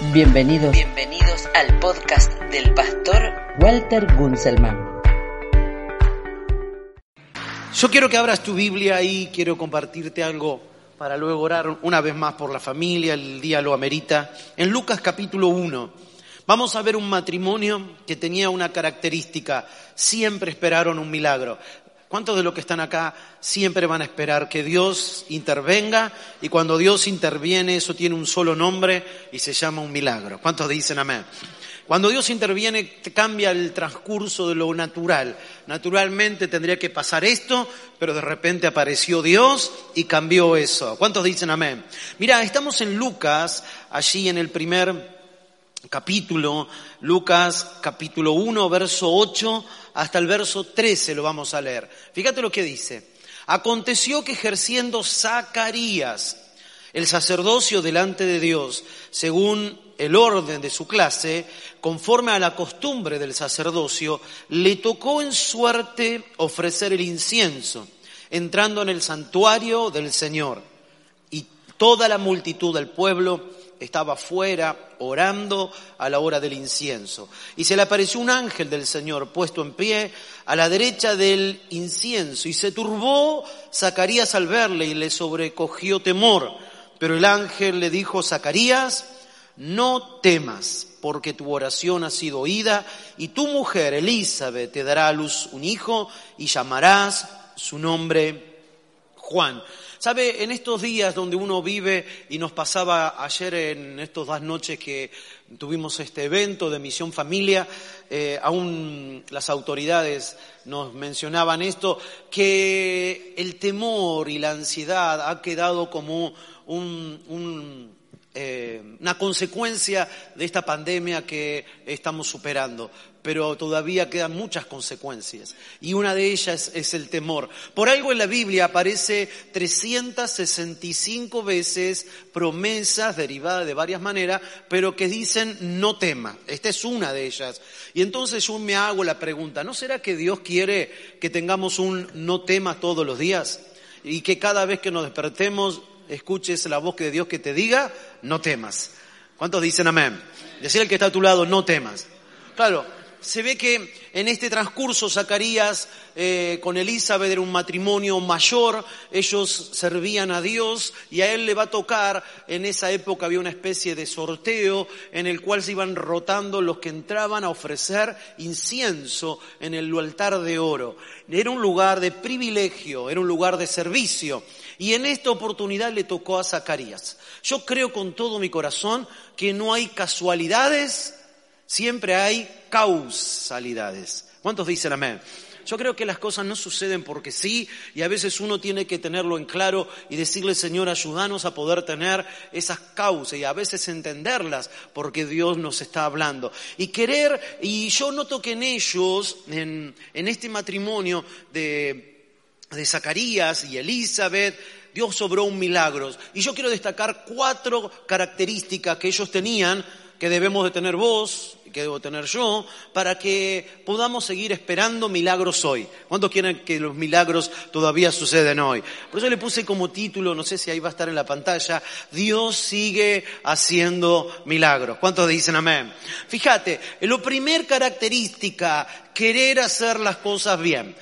Bienvenidos. Bienvenidos al podcast del pastor Walter Gunzelman. Yo quiero que abras tu Biblia y quiero compartirte algo para luego orar una vez más por la familia, el día lo amerita. En Lucas capítulo 1 vamos a ver un matrimonio que tenía una característica, siempre esperaron un milagro. ¿Cuántos de los que están acá siempre van a esperar que Dios intervenga? Y cuando Dios interviene, eso tiene un solo nombre y se llama un milagro. ¿Cuántos dicen amén? Cuando Dios interviene, cambia el transcurso de lo natural. Naturalmente tendría que pasar esto, pero de repente apareció Dios y cambió eso. ¿Cuántos dicen amén? Mira, estamos en Lucas, allí en el primer capítulo, Lucas capítulo 1, verso 8 hasta el verso 13 lo vamos a leer. Fíjate lo que dice. Aconteció que ejerciendo Zacarías el sacerdocio delante de Dios, según el orden de su clase, conforme a la costumbre del sacerdocio, le tocó en suerte ofrecer el incienso, entrando en el santuario del Señor. Y toda la multitud del pueblo estaba fuera orando a la hora del incienso. Y se le apareció un ángel del Señor puesto en pie a la derecha del incienso y se turbó Zacarías al verle y le sobrecogió temor. Pero el ángel le dijo, Zacarías, no temas, porque tu oración ha sido oída y tu mujer Elizabeth te dará a luz un hijo y llamarás su nombre Juan. Sabe, en estos días donde uno vive y nos pasaba ayer en estos dos noches que tuvimos este evento de Misión Familia, eh, aún las autoridades nos mencionaban esto, que el temor y la ansiedad ha quedado como un eh, una consecuencia de esta pandemia que estamos superando, pero todavía quedan muchas consecuencias y una de ellas es el temor. Por algo en la Biblia aparece 365 veces promesas derivadas de varias maneras, pero que dicen no tema. Esta es una de ellas. Y entonces yo me hago la pregunta, ¿no será que Dios quiere que tengamos un no tema todos los días? Y que cada vez que nos despertemos escuches la voz de Dios que te diga, no temas. ¿Cuántos dicen amén? Decir al que está a tu lado, no temas. Claro, se ve que en este transcurso Zacarías eh, con Elizabeth era un matrimonio mayor, ellos servían a Dios y a él le va a tocar, en esa época había una especie de sorteo en el cual se iban rotando los que entraban a ofrecer incienso en el altar de oro. Era un lugar de privilegio, era un lugar de servicio. Y en esta oportunidad le tocó a Zacarías. Yo creo con todo mi corazón que no hay casualidades, siempre hay causalidades. ¿Cuántos dicen amén? Yo creo que las cosas no suceden porque sí y a veces uno tiene que tenerlo en claro y decirle, Señor, ayúdanos a poder tener esas causas y a veces entenderlas porque Dios nos está hablando. Y querer, y yo noto que en ellos, en, este matrimonio de de Zacarías y Elizabeth, Dios sobró un milagro. Y yo quiero destacar cuatro características que ellos tenían, que debemos de tener vos, y que debo tener yo, para que podamos seguir esperando milagros hoy. ¿Cuántos quieren que los milagros todavía suceden hoy? Por eso le puse como título, no sé si ahí va a estar en la pantalla, Dios sigue haciendo milagros. ¿Cuántos dicen amén? Fíjate, lo primer característica, querer hacer las cosas bien.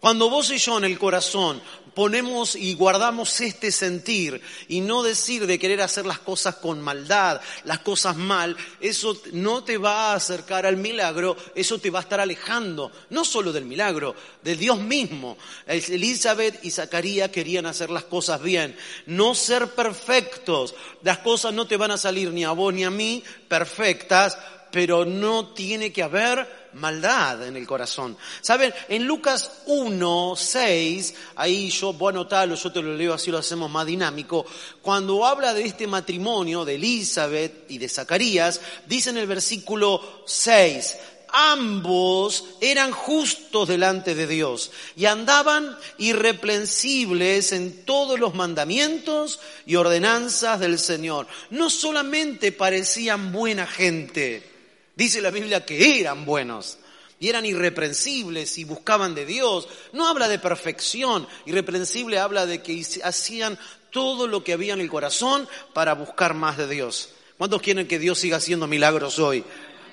Cuando vos y yo en el corazón ponemos y guardamos este sentir y no decir de querer hacer las cosas con maldad, las cosas mal, eso no te va a acercar al milagro, eso te va a estar alejando, no solo del milagro, de Dios mismo. Elizabeth y Zacarías querían hacer las cosas bien, no ser perfectos. Las cosas no te van a salir ni a vos ni a mí perfectas, pero no tiene que haber maldad en el corazón. Saben, en Lucas 1, 6, ahí yo voy a anotarlo, yo te lo leo así lo hacemos más dinámico, cuando habla de este matrimonio de Elizabeth y de Zacarías, dice en el versículo 6, ambos eran justos delante de Dios y andaban irreprensibles en todos los mandamientos y ordenanzas del Señor. No solamente parecían buena gente, Dice la Biblia que eran buenos y eran irreprensibles y buscaban de Dios. No habla de perfección, irreprensible habla de que hacían todo lo que había en el corazón para buscar más de Dios. ¿Cuántos quieren que Dios siga haciendo milagros hoy?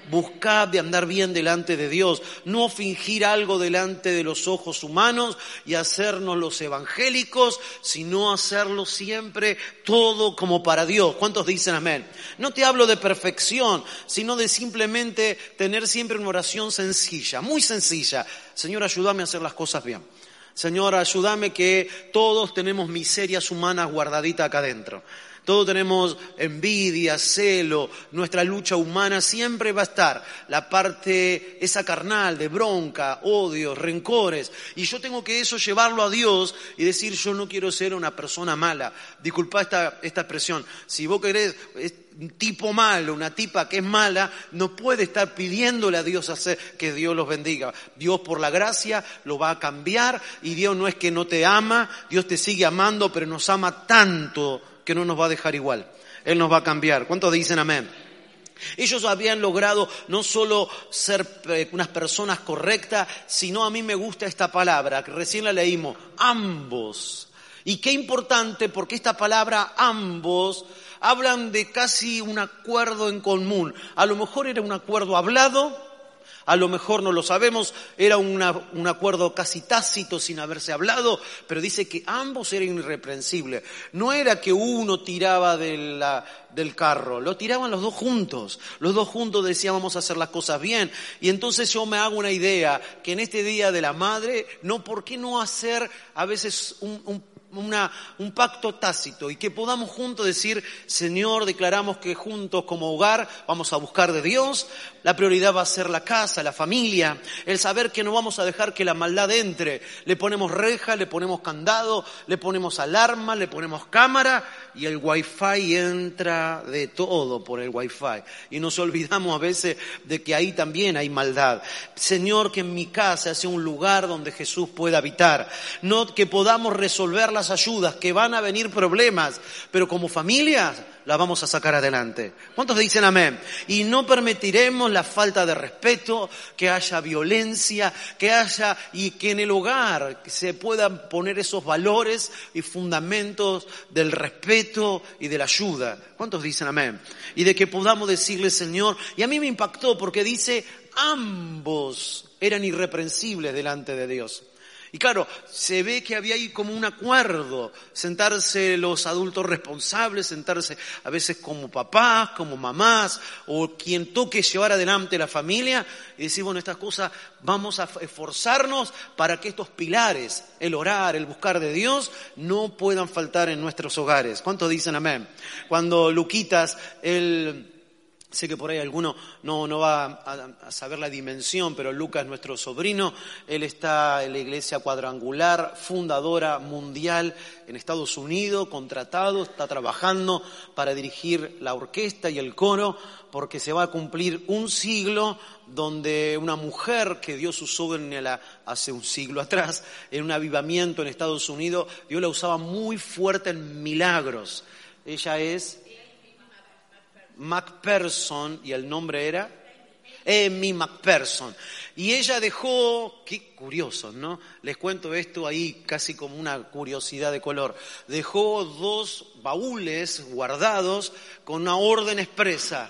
Buscad de andar bien delante de Dios, no fingir algo delante de los ojos humanos y hacernos los evangélicos, sino hacerlo siempre todo como para Dios. ¿Cuántos dicen amén? No te hablo de perfección, sino de simplemente tener siempre una oración sencilla, muy sencilla. Señor, ayúdame a hacer las cosas bien. Señor, ayúdame que todos tenemos miserias humanas guardaditas acá adentro. Todos tenemos envidia, celo, nuestra lucha humana siempre va a estar la parte esa carnal de bronca, odios, rencores. Y yo tengo que eso llevarlo a Dios y decir yo no quiero ser una persona mala. Disculpa esta, esta expresión. Si vos querés un tipo malo, una tipa que es mala, no puede estar pidiéndole a Dios hacer que Dios los bendiga. Dios por la gracia lo va a cambiar y Dios no es que no te ama, Dios te sigue amando, pero nos ama tanto que no nos va a dejar igual. Él nos va a cambiar. ¿Cuántos dicen amén? Ellos habían logrado no solo ser eh, unas personas correctas, sino a mí me gusta esta palabra, que recién la leímos, ambos. Y qué importante porque esta palabra ambos hablan de casi un acuerdo en común. A lo mejor era un acuerdo hablado, a lo mejor no lo sabemos, era un acuerdo casi tácito sin haberse hablado, pero dice que ambos eran irreprensibles. No era que uno tiraba del carro, lo tiraban los dos juntos. Los dos juntos decían vamos a hacer las cosas bien. Y entonces yo me hago una idea que en este Día de la Madre, no, ¿por qué no hacer a veces un, pacto tácito y que podamos juntos decir, Señor, declaramos que juntos como hogar vamos a buscar de Dios, la prioridad va a ser la casa, la familia, el saber que no vamos a dejar que la maldad entre. Le ponemos reja, le ponemos candado, le ponemos alarma, le ponemos cámara y el wifi entra de todo por el wifi. Y nos olvidamos a veces de que ahí también hay maldad. Señor, que en mi casa sea un lugar donde Jesús pueda habitar. No que podamos resolver las ayudas, que van a venir problemas, pero como familias la vamos a sacar adelante. ¿Cuántos dicen amén? Y no permitiremos la falta de respeto, que haya violencia, que haya y que en el hogar se puedan poner esos valores y fundamentos del respeto y de la ayuda. ¿Cuántos dicen amén? Y de que podamos decirle, Señor, y a mí me impactó porque dice, ambos eran irreprensibles delante de Dios. Y claro, se ve que había ahí como un acuerdo, sentarse los adultos responsables, sentarse a veces como papás, como mamás, o quien toque llevar adelante la familia, y decir, bueno, estas cosas vamos a esforzarnos para que estos pilares, el orar, el buscar de Dios, no puedan faltar en nuestros hogares. ¿Cuántos dicen amén? Cuando Luquitas, él Sé que por ahí alguno no, no va a, saber la dimensión, pero Lucas, nuestro sobrino, él está en la iglesia cuadrangular, fundadora mundial en Estados Unidos, contratado, está trabajando para dirigir la orquesta y el coro, porque se va a cumplir un siglo donde una mujer que Dios usó en hace un siglo atrás, en un avivamiento en Estados Unidos, Dios la usaba muy fuerte en milagros. Ella es MacPherson, y el nombre era Amy MacPherson. Y ella dejó, qué curioso, ¿no? Les cuento esto ahí casi como una curiosidad de color. Dejó dos baúles guardados con una orden expresa.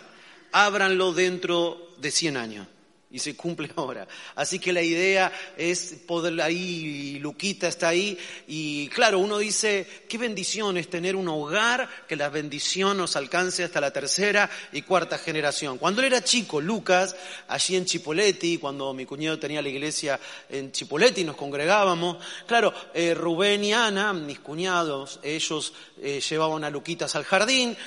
Ábranlo dentro de 100 años y se cumple ahora. Así que la idea es poder ahí, Luquita está ahí, y claro, uno dice, qué bendición es tener un hogar, que la bendición nos alcance hasta la tercera y cuarta generación. Cuando él era chico, Lucas, allí en Chipoletti, cuando mi cuñado tenía la iglesia en Chipoletti, nos congregábamos, claro, eh, Rubén y Ana, mis cuñados, ellos eh, llevaban a Luquitas al jardín,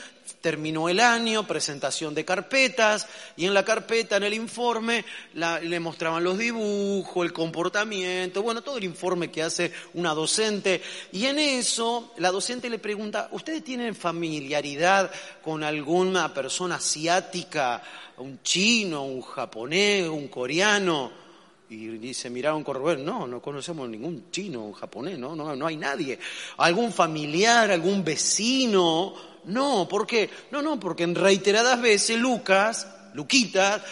terminó el año, presentación de carpetas, y en la carpeta, en el informe, le mostraban los dibujos, el comportamiento, bueno, todo el informe que hace una docente. Y en eso, la docente le pregunta, ¿ustedes tienen familiaridad con alguna persona asiática, un chino, un japonés, un coreano? Y dice, miraron con no, no conocemos ningún chino, un japonés, no, no, no hay nadie. ¿Algún familiar, algún vecino? No, ¿por qué? No, no, porque en reiteradas veces Lucas, Luquita,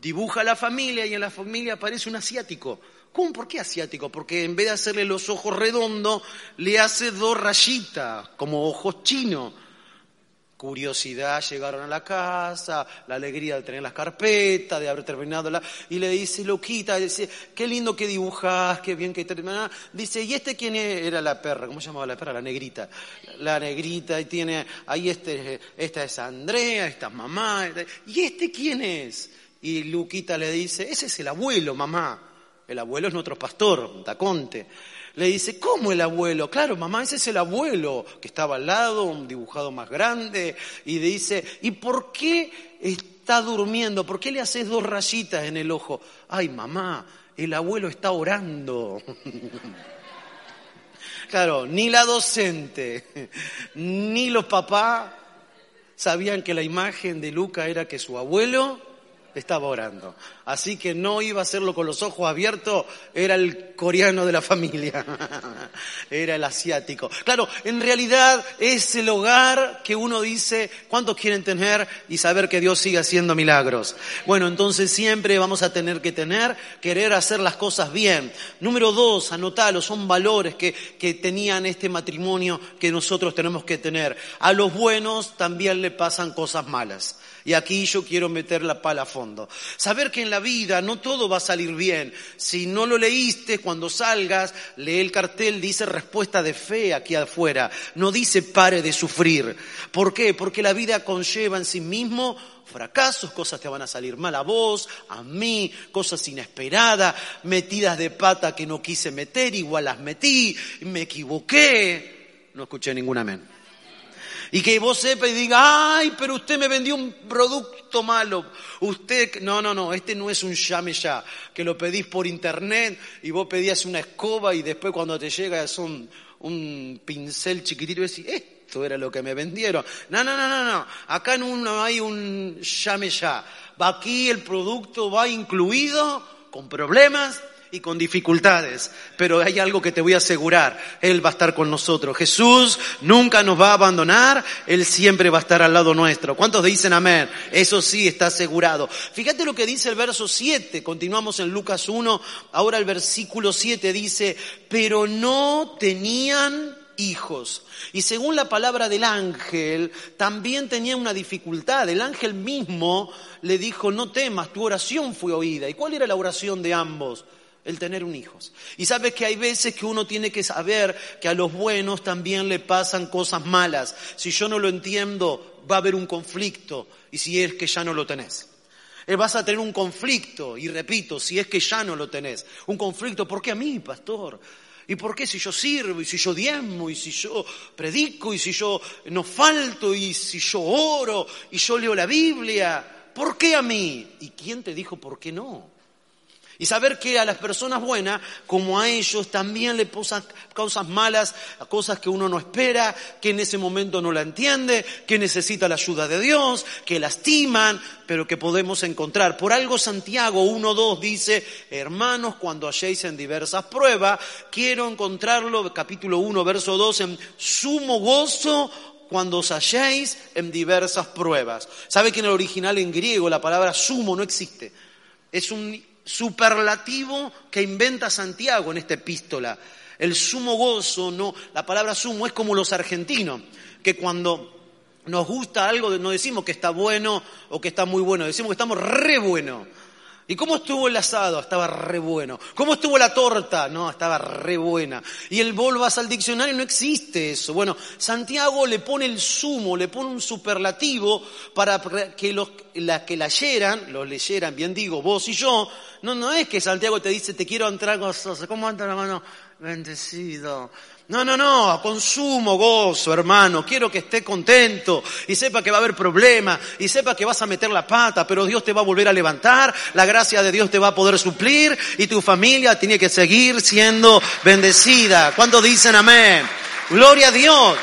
dibuja a la familia y en la familia aparece un asiático. ¿Cómo? ¿Por qué asiático? Porque en vez de hacerle los ojos redondos, le hace dos rayitas, como ojos chinos. Curiosidad llegaron a la casa, la alegría de tener las carpetas, de haber terminado la... Y le dice, Loquita, dice, qué lindo que dibujas, qué bien que terminás. Dice, ¿y este quién era la perra? ¿Cómo se llamaba la perra? La negrita. La negrita, y tiene, ahí este, esta es Andrea, esta es mamá. ¿Y este quién es? Y Luquita le dice, ese es el abuelo, mamá. El abuelo es nuestro pastor, Taconte. Le dice, ¿cómo el abuelo? Claro, mamá, ese es el abuelo que estaba al lado, un dibujado más grande. Y dice, ¿y por qué está durmiendo? ¿Por qué le haces dos rayitas en el ojo? Ay, mamá, el abuelo está orando. claro, ni la docente, ni los papás sabían que la imagen de Luca era que su abuelo estaba orando. Así que no iba a hacerlo con los ojos abiertos, era el coreano de la familia, era el asiático. Claro, en realidad es el hogar que uno dice, ¿cuántos quieren tener y saber que Dios sigue haciendo milagros? Bueno, entonces siempre vamos a tener que tener, querer hacer las cosas bien. Número dos, anotalo, son valores que, que tenían este matrimonio que nosotros tenemos que tener. A los buenos también le pasan cosas malas. Y aquí yo quiero meter la pala a fondo. Saber que en la vida no todo va a salir bien. Si no lo leíste, cuando salgas, lee el cartel, dice respuesta de fe aquí afuera. No dice pare de sufrir. ¿Por qué? Porque la vida conlleva en sí mismo fracasos, cosas te van a salir mal a vos, a mí, cosas inesperadas, metidas de pata que no quise meter, igual las metí, me equivoqué. No escuché ningún amén. Y que vos sepa y diga, ay, pero usted me vendió un producto malo. Usted, no, no, no, este no es un llame ya, que lo pedís por internet y vos pedías una escoba y después cuando te llega es un, un pincel chiquitito y decís, esto era lo que me vendieron. No, no, no, no, no, acá no hay un llame ya. Aquí el producto va incluido con problemas, y con dificultades, pero hay algo que te voy a asegurar, Él va a estar con nosotros. Jesús nunca nos va a abandonar, Él siempre va a estar al lado nuestro. ¿Cuántos dicen amén? Eso sí está asegurado. Fíjate lo que dice el verso 7, continuamos en Lucas 1, ahora el versículo 7 dice, pero no tenían hijos. Y según la palabra del ángel, también tenía una dificultad. El ángel mismo le dijo, no temas, tu oración fue oída. ¿Y cuál era la oración de ambos? El tener un hijo. Y sabes que hay veces que uno tiene que saber que a los buenos también le pasan cosas malas. Si yo no lo entiendo, va a haber un conflicto y si es que ya no lo tenés. Eh, vas a tener un conflicto, y repito, si es que ya no lo tenés. Un conflicto, ¿por qué a mí, pastor? ¿Y por qué si yo sirvo, y si yo diezmo, y si yo predico, y si yo no falto, y si yo oro, y yo leo la Biblia? ¿Por qué a mí? ¿Y quién te dijo por qué no? Y saber que a las personas buenas, como a ellos, también le pasan causas malas, cosas que uno no espera, que en ese momento no la entiende, que necesita la ayuda de Dios, que lastiman, pero que podemos encontrar. Por algo Santiago 1.2 dice, hermanos, cuando halléis en diversas pruebas, quiero encontrarlo, capítulo 1, verso 2, en sumo gozo cuando os halléis en diversas pruebas. ¿Sabe que en el original en griego la palabra sumo no existe? Es un superlativo que inventa Santiago en esta epístola. El sumo gozo, no, la palabra sumo es como los argentinos, que cuando nos gusta algo no decimos que está bueno o que está muy bueno, decimos que estamos re bueno. ¿Y cómo estuvo el asado? Estaba re bueno. ¿Cómo estuvo la torta? No, estaba re buena. Y el volvas al diccionario, no existe eso. Bueno, Santiago le pone el sumo, le pone un superlativo para que los la, que leyeran, los leyeran, bien digo, vos y yo. No, no es que Santiago te dice, te quiero entrar gozoso. ¿Cómo anda la mano? Bendecido. No, no, no, consumo gozo, hermano. Quiero que esté contento y sepa que va a haber problemas y sepa que vas a meter la pata, pero Dios te va a volver a levantar, la gracia de Dios te va a poder suplir y tu familia tiene que seguir siendo bendecida. ¿Cuántos dicen amén? Gloria a Dios.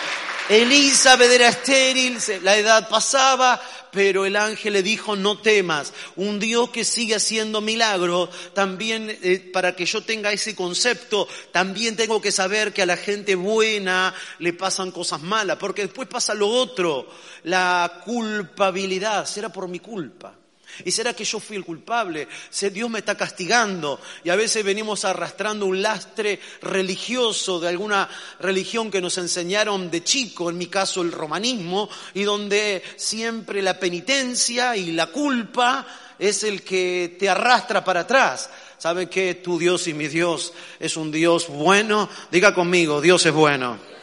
Elizabeth era estéril, la edad pasaba, pero el ángel le dijo, no temas, un Dios que sigue haciendo milagros, también eh, para que yo tenga ese concepto, también tengo que saber que a la gente buena le pasan cosas malas, porque después pasa lo otro, la culpabilidad, será por mi culpa. ¿Y será que yo fui el culpable? ¿Se- Dios me está castigando. Y a veces venimos arrastrando un lastre religioso de alguna religión que nos enseñaron de chico, en mi caso el romanismo, y donde siempre la penitencia y la culpa es el que te arrastra para atrás. ¿Sabe que tu Dios y mi Dios es un Dios bueno? Diga conmigo, Dios es bueno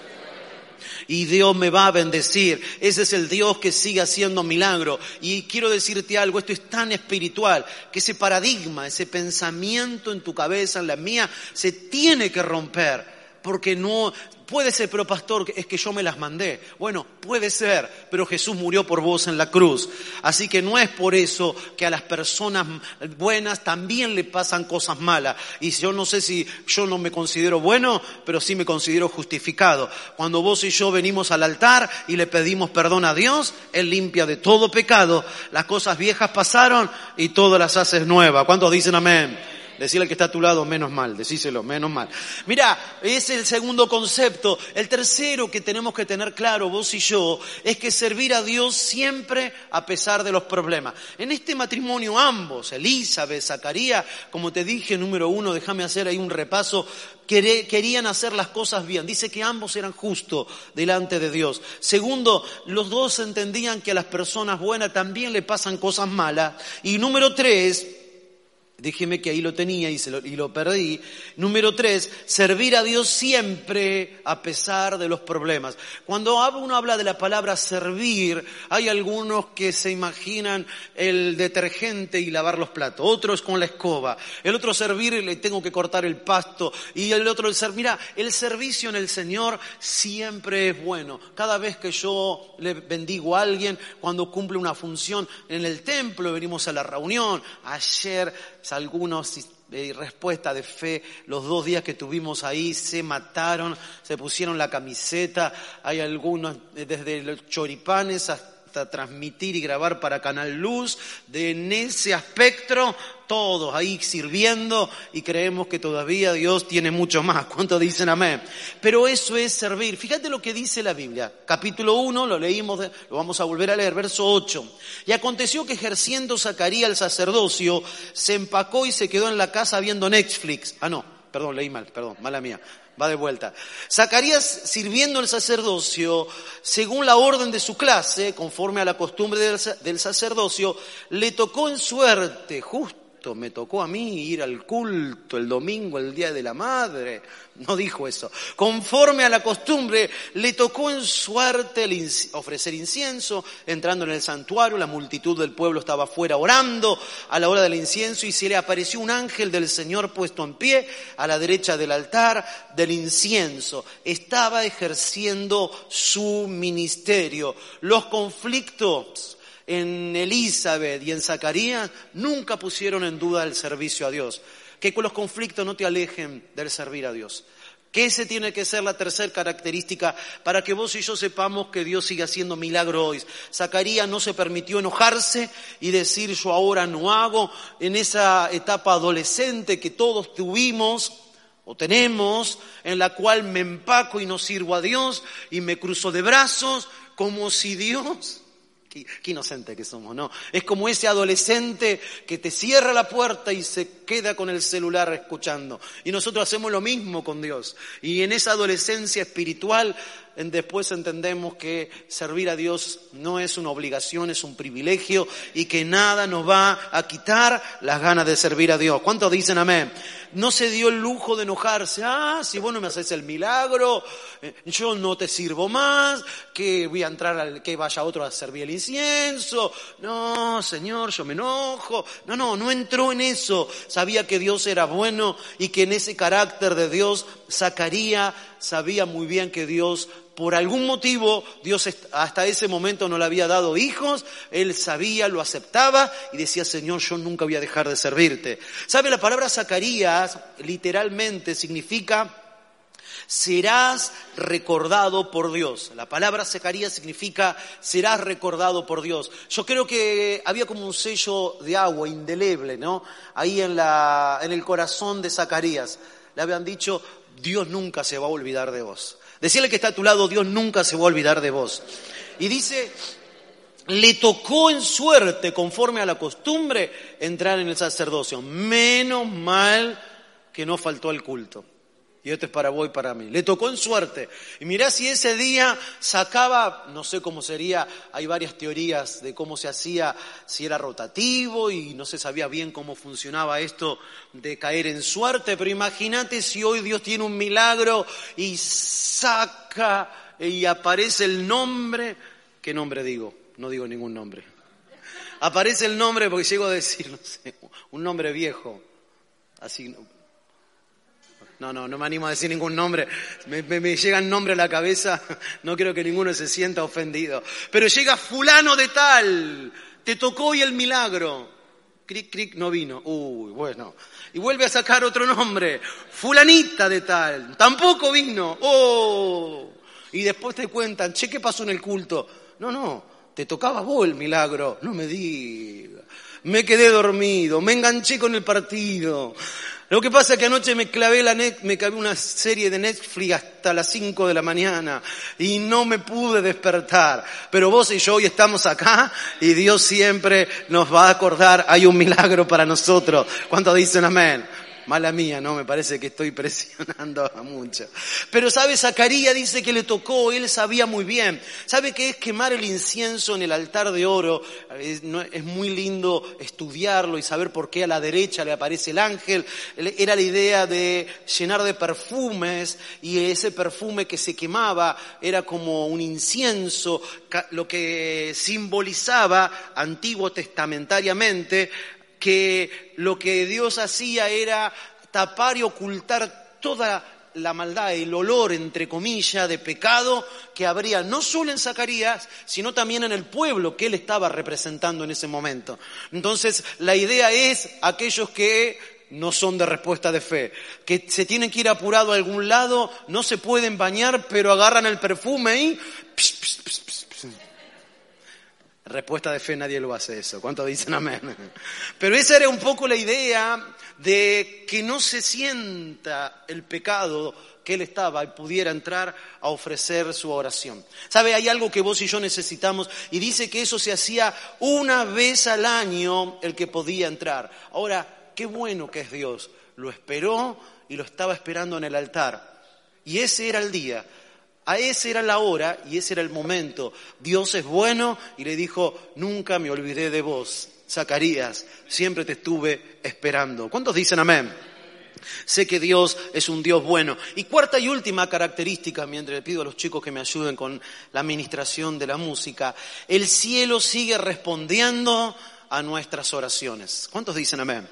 y Dios me va a bendecir. Ese es el Dios que sigue haciendo milagro. Y quiero decirte algo, esto es tan espiritual, que ese paradigma, ese pensamiento en tu cabeza, en la mía, se tiene que romper, porque no... Puede ser, pero pastor, es que yo me las mandé. Bueno, puede ser, pero Jesús murió por vos en la cruz. Así que no es por eso que a las personas buenas también le pasan cosas malas. Y yo no sé si yo no me considero bueno, pero sí me considero justificado. Cuando vos y yo venimos al altar y le pedimos perdón a Dios, Él limpia de todo pecado. Las cosas viejas pasaron y todas las haces nuevas. ¿Cuántos dicen amén? Decirle que está a tu lado, menos mal, decíselo, menos mal. Mira, ese es el segundo concepto. El tercero que tenemos que tener claro, vos y yo, es que servir a Dios siempre a pesar de los problemas. En este matrimonio ambos, Elizabeth, Zacarías, como te dije, número uno, déjame hacer ahí un repaso, querían hacer las cosas bien. Dice que ambos eran justos delante de Dios. Segundo, los dos entendían que a las personas buenas también le pasan cosas malas. Y número tres, Déjeme que ahí lo tenía y, se lo, y lo perdí. Número tres, servir a Dios siempre a pesar de los problemas. Cuando uno habla de la palabra servir, hay algunos que se imaginan el detergente y lavar los platos, otros con la escoba, el otro servir le tengo que cortar el pasto y el otro el ser, mira, el servicio en el Señor siempre es bueno. Cada vez que yo le bendigo a alguien, cuando cumple una función en el templo, venimos a la reunión, ayer algunos eh, respuesta de fe, los dos días que tuvimos ahí se mataron, se pusieron la camiseta, hay algunos eh, desde los choripanes hasta transmitir y grabar para Canal Luz, de en ese aspecto, todos ahí sirviendo y creemos que todavía Dios tiene mucho más. ¿Cuántos dicen amén? Pero eso es servir. Fíjate lo que dice la Biblia. Capítulo 1, lo leímos, lo vamos a volver a leer, verso 8. Y aconteció que ejerciendo Zacarías el sacerdocio, se empacó y se quedó en la casa viendo Netflix. Ah, no, perdón, leí mal, perdón, mala mía. Va de vuelta. Zacarías sirviendo el sacerdocio, según la orden de su clase, conforme a la costumbre del, sa- del sacerdocio, le tocó en suerte, justo me tocó a mí ir al culto el domingo, el día de la madre. No dijo eso. Conforme a la costumbre, le tocó en suerte ofrecer incienso, entrando en el santuario, la multitud del pueblo estaba afuera orando a la hora del incienso y se le apareció un ángel del Señor puesto en pie a la derecha del altar del incienso. Estaba ejerciendo su ministerio. Los conflictos en Elizabeth y en Zacarías nunca pusieron en duda el servicio a Dios. Que con los conflictos no te alejen del servir a Dios. Que ese tiene que ser la tercera característica para que vos y yo sepamos que Dios sigue haciendo milagros hoy. Zacarías no se permitió enojarse y decir yo ahora no hago. En esa etapa adolescente que todos tuvimos, o tenemos, en la cual me empaco y no sirvo a Dios y me cruzo de brazos como si Dios... Qué, qué inocente que somos, ¿no? Es como ese adolescente que te cierra la puerta y se queda con el celular escuchando. Y nosotros hacemos lo mismo con Dios. Y en esa adolescencia espiritual después entendemos que servir a Dios no es una obligación, es un privilegio y que nada nos va a quitar las ganas de servir a Dios. ¿Cuántos dicen amén? No se dio el lujo de enojarse. Ah, si vos no me haces el milagro, eh, yo no te sirvo más, que voy a entrar al, que vaya otro a servir el incienso. No, Señor, yo me enojo. No, no, no entró en eso. Sabía que Dios era bueno y que en ese carácter de Dios, Zacarías sabía muy bien que Dios por algún motivo Dios hasta ese momento no le había dado hijos, él sabía, lo aceptaba y decía, Señor, yo nunca voy a dejar de servirte. ¿Sabe? La palabra Zacarías literalmente significa serás recordado por Dios. La palabra Zacarías significa serás recordado por Dios. Yo creo que había como un sello de agua indeleble, ¿no? Ahí en la, en el corazón de Zacarías. Le habían dicho, Dios nunca se va a olvidar de vos. Decirle que está a tu lado, Dios nunca se va a olvidar de vos. Y dice, le tocó en suerte, conforme a la costumbre, entrar en el sacerdocio. Menos mal que no faltó al culto. Y esto es para vos y para mí. Le tocó en suerte. Y mirá si ese día sacaba, no sé cómo sería, hay varias teorías de cómo se hacía, si era rotativo y no se sabía bien cómo funcionaba esto de caer en suerte, pero imagínate si hoy Dios tiene un milagro y saca y aparece el nombre, ¿qué nombre digo? No digo ningún nombre. Aparece el nombre porque llego a decir, no sé, un nombre viejo. Así, no, no, no me animo a decir ningún nombre. Me, me, llegan nombres a la cabeza. No creo que ninguno se sienta ofendido. Pero llega fulano de tal. Te tocó hoy el milagro. Cric, cric, no vino. Uy, bueno. Y vuelve a sacar otro nombre. Fulanita de tal. Tampoco vino. Oh. Y después te cuentan, che, ¿qué pasó en el culto? No, no. Te tocaba vos el milagro. No me digas. Me quedé dormido. Me enganché con el partido. Lo que pasa es que anoche me clavé la net, me clavé una serie de Netflix hasta las 5 de la mañana y no me pude despertar. Pero vos y yo hoy estamos acá y Dios siempre nos va a acordar, hay un milagro para nosotros. ¿Cuántos dicen amén? Mala mía, no, me parece que estoy presionando a mucho. Pero sabe, Zacarías dice que le tocó, él sabía muy bien. ¿Sabe qué es quemar el incienso en el altar de oro? Es, muy lindo estudiarlo y saber por qué a la derecha le aparece el ángel. Era la idea de llenar de perfumes y ese perfume que se quemaba era como un incienso, lo que simbolizaba antiguo testamentariamente que lo que Dios hacía era tapar y ocultar toda la maldad, el olor, entre comillas, de pecado que habría no solo en Zacarías, sino también en el pueblo que él estaba representando en ese momento. Entonces, la idea es aquellos que no son de respuesta de fe, que se tienen que ir apurado a algún lado, no se pueden bañar, pero agarran el perfume y Respuesta de fe nadie lo hace eso. ¿Cuántos dicen amén? Pero esa era un poco la idea de que no se sienta el pecado que él estaba y pudiera entrar a ofrecer su oración. ¿Sabe? Hay algo que vos y yo necesitamos y dice que eso se hacía una vez al año el que podía entrar. Ahora, qué bueno que es Dios. Lo esperó y lo estaba esperando en el altar. Y ese era el día a esa era la hora y ese era el momento. Dios es bueno y le dijo, nunca me olvidé de vos. Zacarías, siempre te estuve esperando. ¿Cuántos dicen amén? Sé que Dios es un Dios bueno. Y cuarta y última característica, mientras le pido a los chicos que me ayuden con la administración de la música, el cielo sigue respondiendo a nuestras oraciones. ¿Cuántos dicen amén?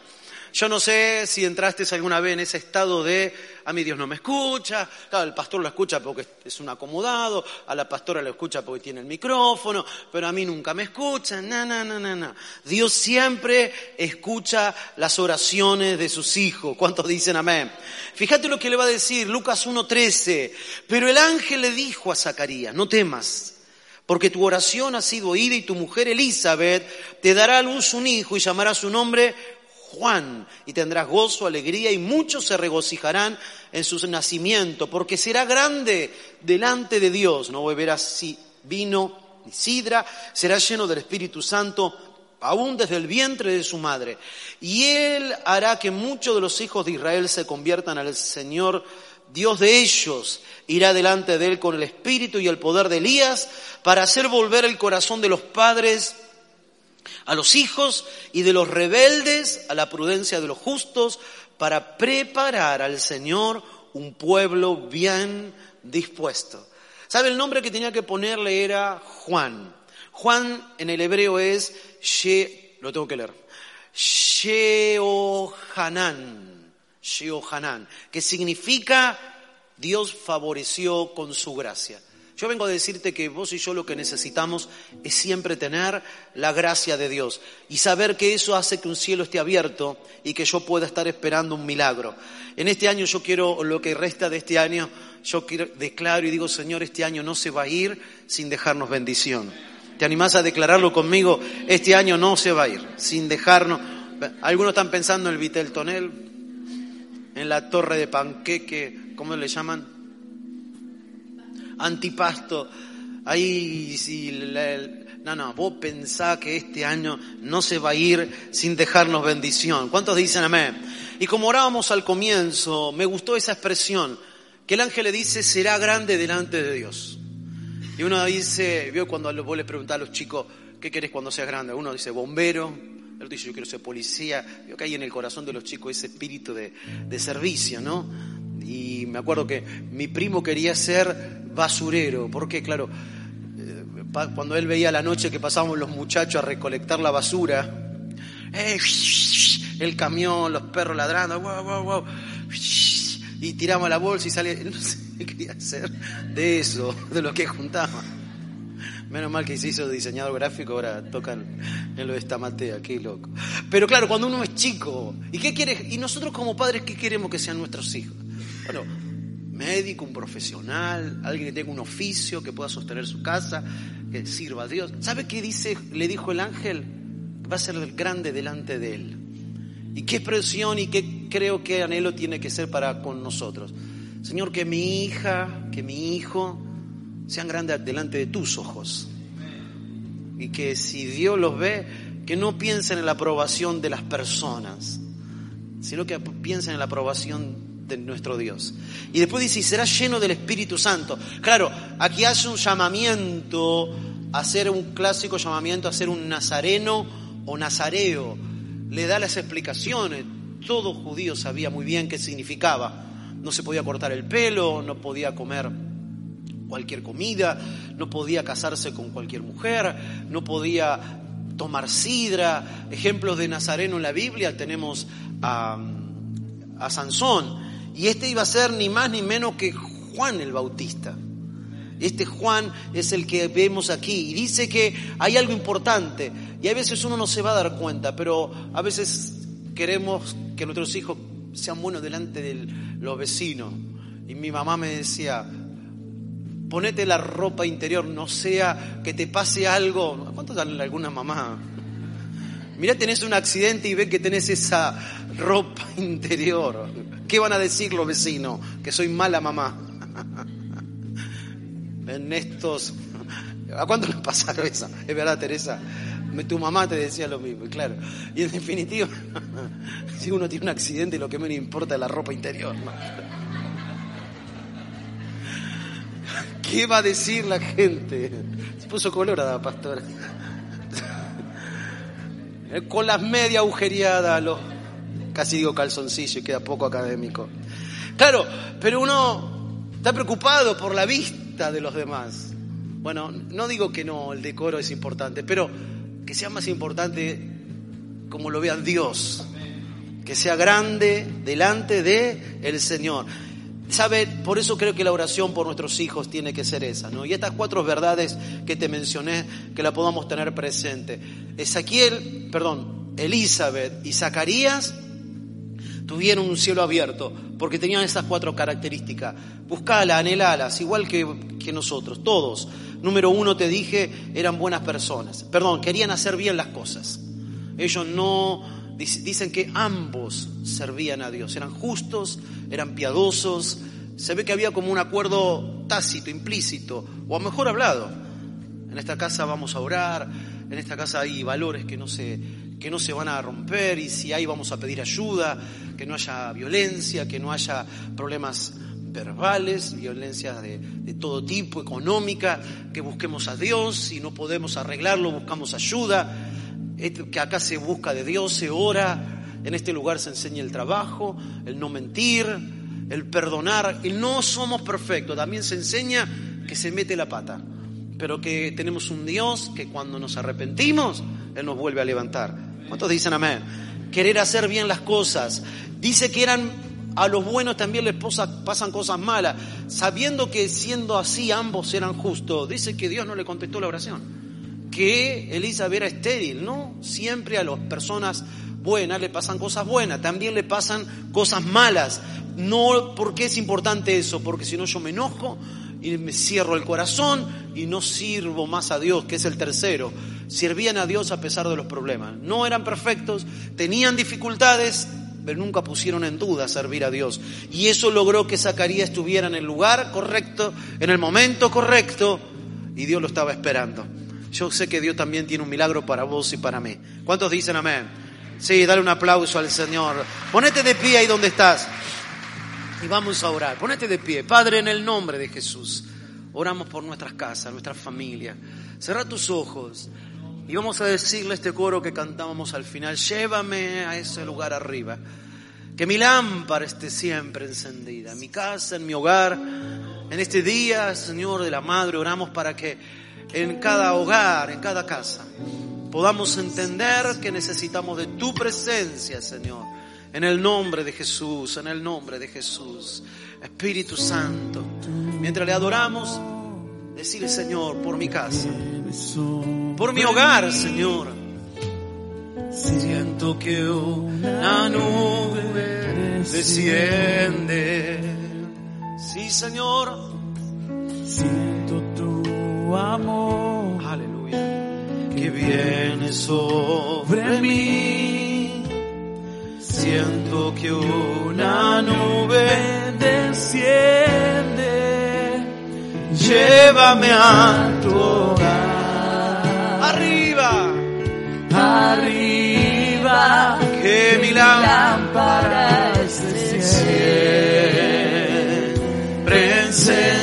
Yo no sé si entraste alguna vez en ese estado de, a mí Dios no me escucha, claro, el pastor lo escucha porque es un acomodado, a la pastora lo escucha porque tiene el micrófono, pero a mí nunca me escucha, no, no, no, no, no. Dios siempre escucha las oraciones de sus hijos. ¿Cuántos dicen amén? Fíjate lo que le va a decir Lucas 1.13, pero el ángel le dijo a Zacarías, no temas, porque tu oración ha sido oída y tu mujer Elizabeth te dará a luz un hijo y llamará su nombre Juan, y tendrás gozo, alegría, y muchos se regocijarán en su nacimiento, porque será grande delante de Dios, no beberá vino ni sidra, será lleno del Espíritu Santo, aún desde el vientre de su madre. Y él hará que muchos de los hijos de Israel se conviertan al Señor, Dios de ellos, irá delante de él con el espíritu y el poder de Elías, para hacer volver el corazón de los padres a los hijos y de los rebeldes a la prudencia de los justos, para preparar al Señor un pueblo bien dispuesto. ¿Sabe? El nombre que tenía que ponerle era Juan. Juan en el hebreo es She, lo tengo que leer, Sheohanan, Sheohanan, que significa Dios favoreció con su gracia. Yo vengo a decirte que vos y yo lo que necesitamos es siempre tener la gracia de Dios y saber que eso hace que un cielo esté abierto y que yo pueda estar esperando un milagro. En este año yo quiero, lo que resta de este año, yo quiero, declaro y digo, Señor, este año no se va a ir sin dejarnos bendición. ¿Te animás a declararlo conmigo? Este año no se va a ir sin dejarnos. Algunos están pensando en el Vitel Tonel, en la torre de panqueque, ¿cómo le llaman? Antipasto. Ahí si no, no, vos pensá que este año no se va a ir sin dejarnos bendición. ¿Cuántos dicen amén? Y como orábamos al comienzo, me gustó esa expresión, que el ángel le dice, será grande delante de Dios. Y uno dice, vio cuando vos le preguntás a los chicos, ¿qué querés cuando seas grande? Uno dice, bombero, el otro dice, yo quiero ser policía. Vio que hay en el corazón de los chicos ese espíritu de, de servicio, ¿no? Y me acuerdo que mi primo quería ser basurero, porque claro, eh, cuando él veía la noche que pasábamos los muchachos a recolectar la basura, eh, el camión, los perros ladrando, wow, wow, wow, y tiramos la bolsa y salía, no sé qué quería hacer de eso, de lo que juntaba. Menos mal que se hizo diseñador gráfico, ahora tocan en lo de esta matea, qué loco. Pero claro, cuando uno es chico, ¿y qué quiere? Y nosotros como padres, ¿qué queremos que sean nuestros hijos? Bueno, médico, un profesional, alguien que tenga un oficio, que pueda sostener su casa, que sirva a Dios. ¿Sabe qué dice, le dijo el ángel? Va a ser el grande delante de él. ¿Y qué expresión y qué creo que anhelo tiene que ser para con nosotros? Señor, que mi hija, que mi hijo sean grandes delante de tus ojos. Y que si Dios los ve, que no piensen en la aprobación de las personas, sino que piensen en la aprobación de nuestro Dios. Y después dice, y será lleno del Espíritu Santo. Claro, aquí hace un llamamiento hacer un clásico llamamiento a ser un nazareno o nazareo. Le da las explicaciones. Todo judío sabía muy bien qué significaba. No se podía cortar el pelo, no podía comer cualquier comida, no podía casarse con cualquier mujer, no podía tomar sidra. Ejemplos de nazareno en la Biblia tenemos a, a Sansón, y este iba a ser ni más ni menos que Juan el Bautista. Este Juan es el que vemos aquí y dice que hay algo importante y a veces uno no se va a dar cuenta, pero a veces queremos que nuestros hijos sean buenos delante de los vecinos. Y mi mamá me decía, ponete la ropa interior, no sea que te pase algo. ¿Cuántos dan alguna mamá? Mirá, tenés un accidente y ven que tenés esa ropa interior. ¿Qué van a decir los vecinos? Que soy mala mamá. En estos... ¿A cuánto les pasaron eso? Es verdad, Teresa. Tu mamá te decía lo mismo, claro. Y en definitiva, si uno tiene un accidente, lo que menos importa es la ropa interior. ¿Qué va a decir la gente? Se puso colorada, pastora. Con las medias agujereadas, los casi digo calzoncillo y queda poco académico. Claro, pero uno está preocupado por la vista de los demás. Bueno, no digo que no, el decoro es importante, pero que sea más importante como lo vean Dios, que sea grande delante de el Señor. ¿Sabe? Por eso creo que la oración por nuestros hijos tiene que ser esa, ¿no? Y estas cuatro verdades que te mencioné, que la podamos tener presente. Ezequiel, perdón, Elizabeth y Zacarías tuvieron un cielo abierto, porque tenían esas cuatro características. Buscala, anhelalas, igual que, que nosotros, todos. Número uno, te dije, eran buenas personas. Perdón, querían hacer bien las cosas. Ellos no, dicen que ambos servían a Dios, eran justos, eran piadosos. Se ve que había como un acuerdo tácito, implícito, o a mejor hablado. En esta casa vamos a orar, en esta casa hay valores que no se, que no se van a romper y si hay vamos a pedir ayuda, que no haya violencia, que no haya problemas verbales, violencia de, de, todo tipo, económica, que busquemos a Dios, si no podemos arreglarlo, buscamos ayuda, que acá se busca de Dios, se ora, en este lugar se enseña el trabajo, el no mentir, el perdonar, y no somos perfectos, también se enseña que se mete la pata, pero que tenemos un Dios que cuando nos arrepentimos, Él nos vuelve a levantar. ¿Cuántos dicen amén? Querer hacer bien las cosas. Dice que eran a los buenos también les pasan cosas malas, sabiendo que siendo así ambos eran justos. Dice que Dios no le contestó la oración, que Elizabeth era estéril, ¿no? Siempre a las personas buenas le pasan cosas buenas, también le pasan cosas malas. No, ¿por qué es importante eso? Porque si no yo me enojo y me cierro el corazón y no sirvo más a Dios, que es el tercero servían a Dios a pesar de los problemas. No eran perfectos, tenían dificultades, pero nunca pusieron en duda servir a Dios. Y eso logró que Zacarías estuviera en el lugar correcto, en el momento correcto, y Dios lo estaba esperando. yo sé que Dios también tiene un milagro para vos y para mí. ¿Cuántos dicen amén? Sí, dale un aplauso al Señor. Ponete de pie ahí donde estás. Y vamos a orar. Ponete de pie. Padre, en el nombre de Jesús. Oramos por nuestras casas, nuestras familias. Cerra tus ojos. Y vamos a decirle este coro que cantábamos al final. Llévame a ese lugar arriba. Que mi lámpara esté siempre encendida. En mi casa, en mi hogar. En este día, Señor de la Madre, oramos para que en cada hogar, en cada casa, podamos entender que necesitamos de tu presencia, Señor. En el nombre de Jesús, en el nombre de Jesús. Espíritu Santo, mientras le adoramos, decirle, Señor, por mi casa, por mi hogar, Señor. Siento que una nube desciende. Sí, Señor. Siento tu amor. Aleluya. Que viene sobre mí. Siento que una nube desciende. llévame a tu hogar. Arriba. Arriba. Que mi lámpara esté siempre encendida.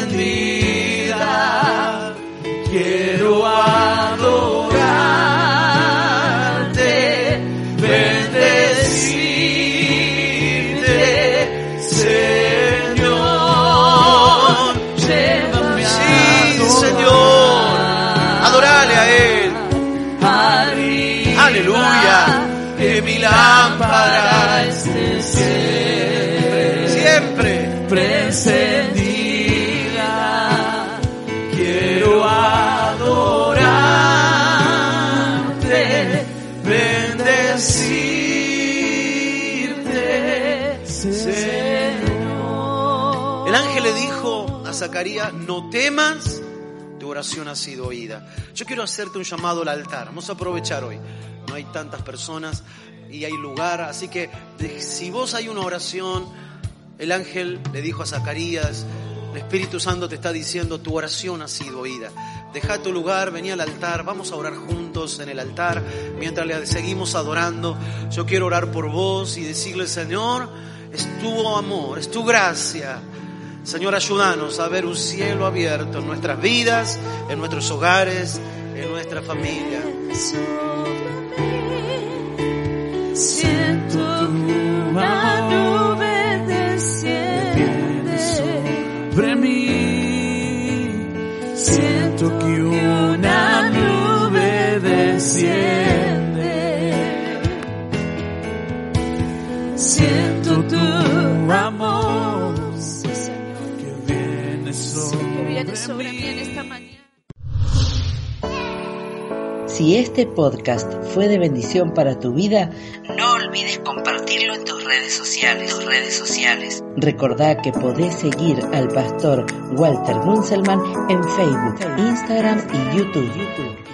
Zacarías, no temas, tu oración ha sido oída. Yo quiero hacerte un llamado al altar. Vamos a aprovechar hoy. No hay tantas personas y hay lugar, así que si vos hay una oración, el ángel le dijo a Zacarías, el Espíritu Santo te está diciendo, tu oración ha sido oída. Deja tu lugar, vení al altar, vamos a orar juntos en el altar mientras le seguimos adorando. Yo quiero orar por vos y decirle, Señor, es tu amor, es tu gracia. Señor, ayúdanos a ver un cielo abierto en nuestras vidas, en nuestros hogares, en nuestra familia. Siento una nube desciende sobre mí. Siento que una nube desciende. Siento tu amor sobre mí en esta mañana. Si este podcast fue de bendición para tu vida, No olvides compartirlo en tus redes sociales. Tus redes sociales. recordá que podés seguir al pastor Walter Gunselman en Facebook, Instagram y YouTube.